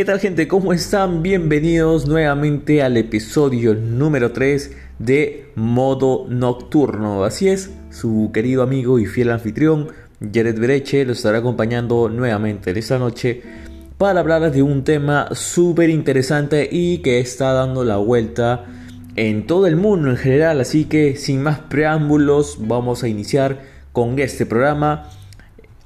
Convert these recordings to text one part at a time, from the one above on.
¿Qué tal gente? ¿Cómo están? Bienvenidos nuevamente al episodio número 3 de Modo Nocturno. Así es, su querido amigo y fiel anfitrión, Jared Breche, los estará acompañando nuevamente esta noche para hablarles de un tema súper interesante y que está dando la vuelta en todo el mundo en general. Así que sin más preámbulos, vamos a iniciar con este programa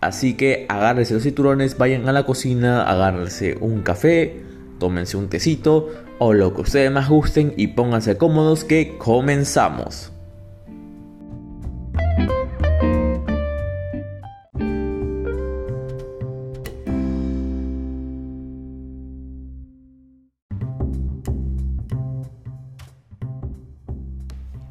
Así que agárrense los cinturones, vayan a la cocina, agárrense un café, tómense un tecito o lo que ustedes más gusten y pónganse cómodos que comenzamos.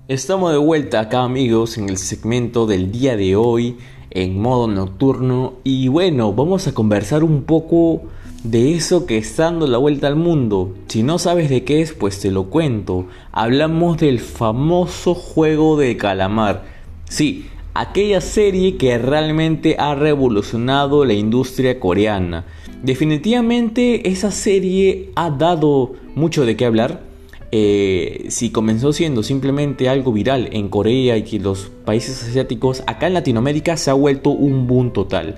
Estamos de vuelta acá amigos en el segmento del día de hoy en modo nocturno y bueno, vamos a conversar un poco de eso que está dando la vuelta al mundo. Si no sabes de qué es, pues te lo cuento. Hablamos del famoso juego de calamar. Sí, aquella serie que realmente ha revolucionado la industria coreana. Definitivamente esa serie ha dado mucho de qué hablar eh, si comenzó siendo simplemente algo viral en Corea y que los países asiáticos, acá en Latinoamérica se ha vuelto un boom total.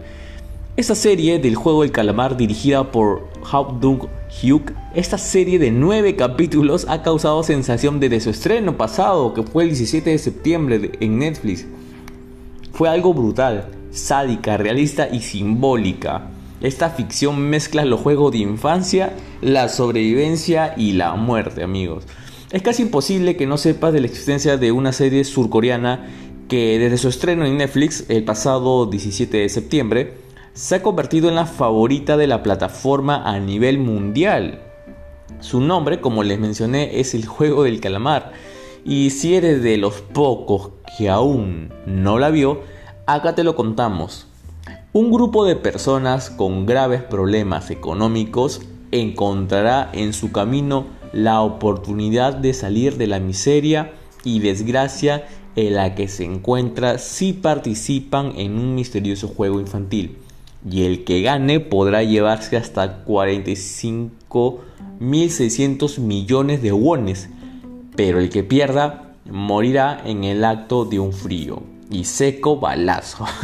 Esta serie del juego del calamar dirigida por Hao Dong Hyuk, esta serie de 9 capítulos ha causado sensación desde su estreno pasado, que fue el 17 de septiembre en Netflix. Fue algo brutal, sádica, realista y simbólica. Esta ficción mezcla los juegos de infancia, la sobrevivencia y la muerte, amigos. Es casi imposible que no sepas de la existencia de una serie surcoreana que desde su estreno en Netflix el pasado 17 de septiembre se ha convertido en la favorita de la plataforma a nivel mundial. Su nombre, como les mencioné, es el juego del calamar. Y si eres de los pocos que aún no la vio, acá te lo contamos. Un grupo de personas con graves problemas económicos encontrará en su camino la oportunidad de salir de la miseria y desgracia en la que se encuentra si participan en un misterioso juego infantil. Y el que gane podrá llevarse hasta 45.600 millones de wones, pero el que pierda morirá en el acto de un frío y seco balazo.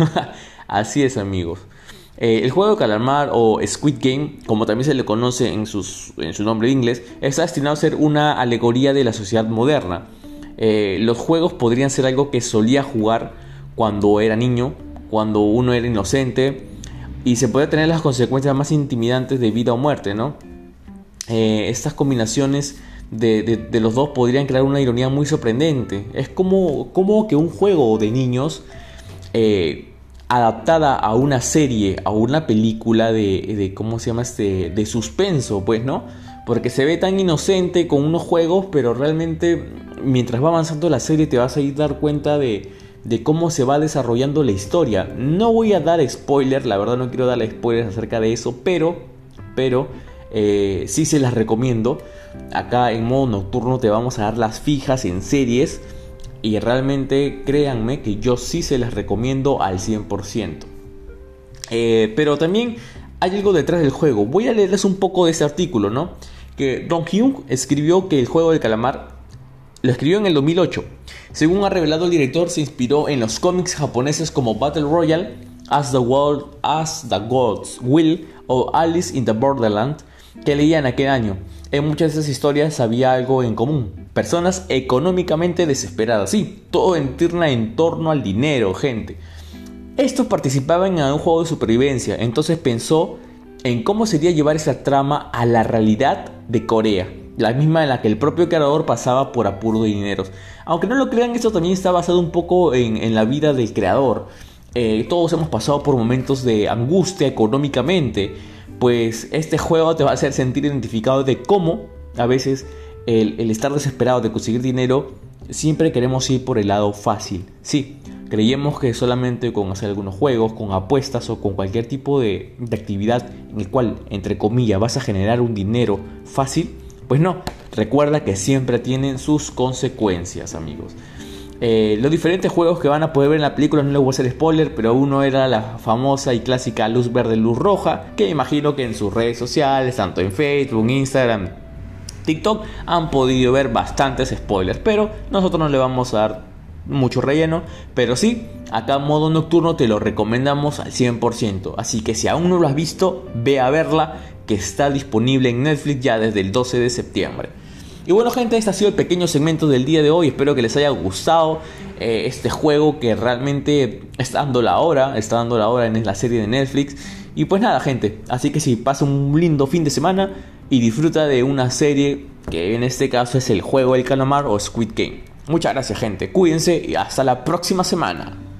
Así es amigos. Eh, el juego de calamar o Squid Game, como también se le conoce en, su nombre en inglés, está destinado a ser una alegoría de la sociedad moderna. Eh, los juegos podrían ser algo que solía jugar cuando era niño, cuando uno era inocente, y se puede tener las consecuencias más intimidantes de vida o muerte, ¿no? Eh, estas combinaciones de, los dos podrían crear una ironía muy sorprendente. Es como, como que un juego de niños adaptada a una serie, a una película de, ¿cómo se llama este? De suspenso, pues, ¿no? Porque se ve tan inocente con unos juegos, pero realmente mientras va avanzando la serie te vas a ir dar cuenta de, de cómo se va desarrollando la historia. No voy a dar spoiler, la verdad no quiero darle spoilers acerca de eso, pero, pero eh, sí se las recomiendo. Acá en modo nocturno te vamos a dar las fijas en series y realmente créanme que yo sí se las recomiendo al 100%. Eh, pero también hay algo detrás del juego. Voy a leerles un poco de ese artículo, ¿no? Que Don Hyun escribió que el juego del calamar lo escribió en el 2008. Según ha revelado el director, se inspiró en los cómics japoneses como Battle Royale, As the World, As the Gods Will o Alice in the Borderland que leía en aquel año. En muchas de esas historias había algo en común. Personas económicamente desesperadas. Sí, todo en torno al dinero, gente. Estos participaban en un juego de supervivencia, entonces pensó en cómo sería llevar esa trama a la realidad de Corea, la misma en la que el propio creador pasaba por apuro de dineros. Aunque no lo crean, esto también está basado un poco en, la vida del creador. Eh, todos hemos pasado por momentos de angustia económicamente pues este juego te va a hacer sentir identificado de cómo a veces el, estar desesperado de conseguir dinero, siempre queremos ir por el lado fácil. Sí, creíamos que solamente con hacer algunos juegos, con apuestas o con cualquier tipo de, de actividad en el cual, entre comillas, vas a generar un dinero fácil, pues no, recuerda que siempre tienen sus consecuencias, amigos. Eh, los diferentes juegos que van a poder ver en la película no les voy a hacer spoiler, pero uno era la famosa y clásica luz verde, luz roja, que imagino que en sus redes sociales, tanto en Facebook, Instagram, TikTok, han podido ver bastantes spoilers, pero nosotros no le vamos a dar mucho relleno, pero sí, acá modo nocturno te lo recomendamos al 100%, así que si aún no lo has visto, ve a verla, que está disponible en Netflix ya desde el 12 de septiembre. Y bueno gente, este ha sido el pequeño segmento del día de hoy. Espero que les haya gustado eh, este juego que realmente está dando la hora. Está dando la hora en la serie de Netflix. Y pues nada gente, así que si pasa un lindo fin de semana y disfruta de una serie que en este caso es el juego del calamar o Squid Game. Muchas gracias gente, cuídense y hasta la próxima semana.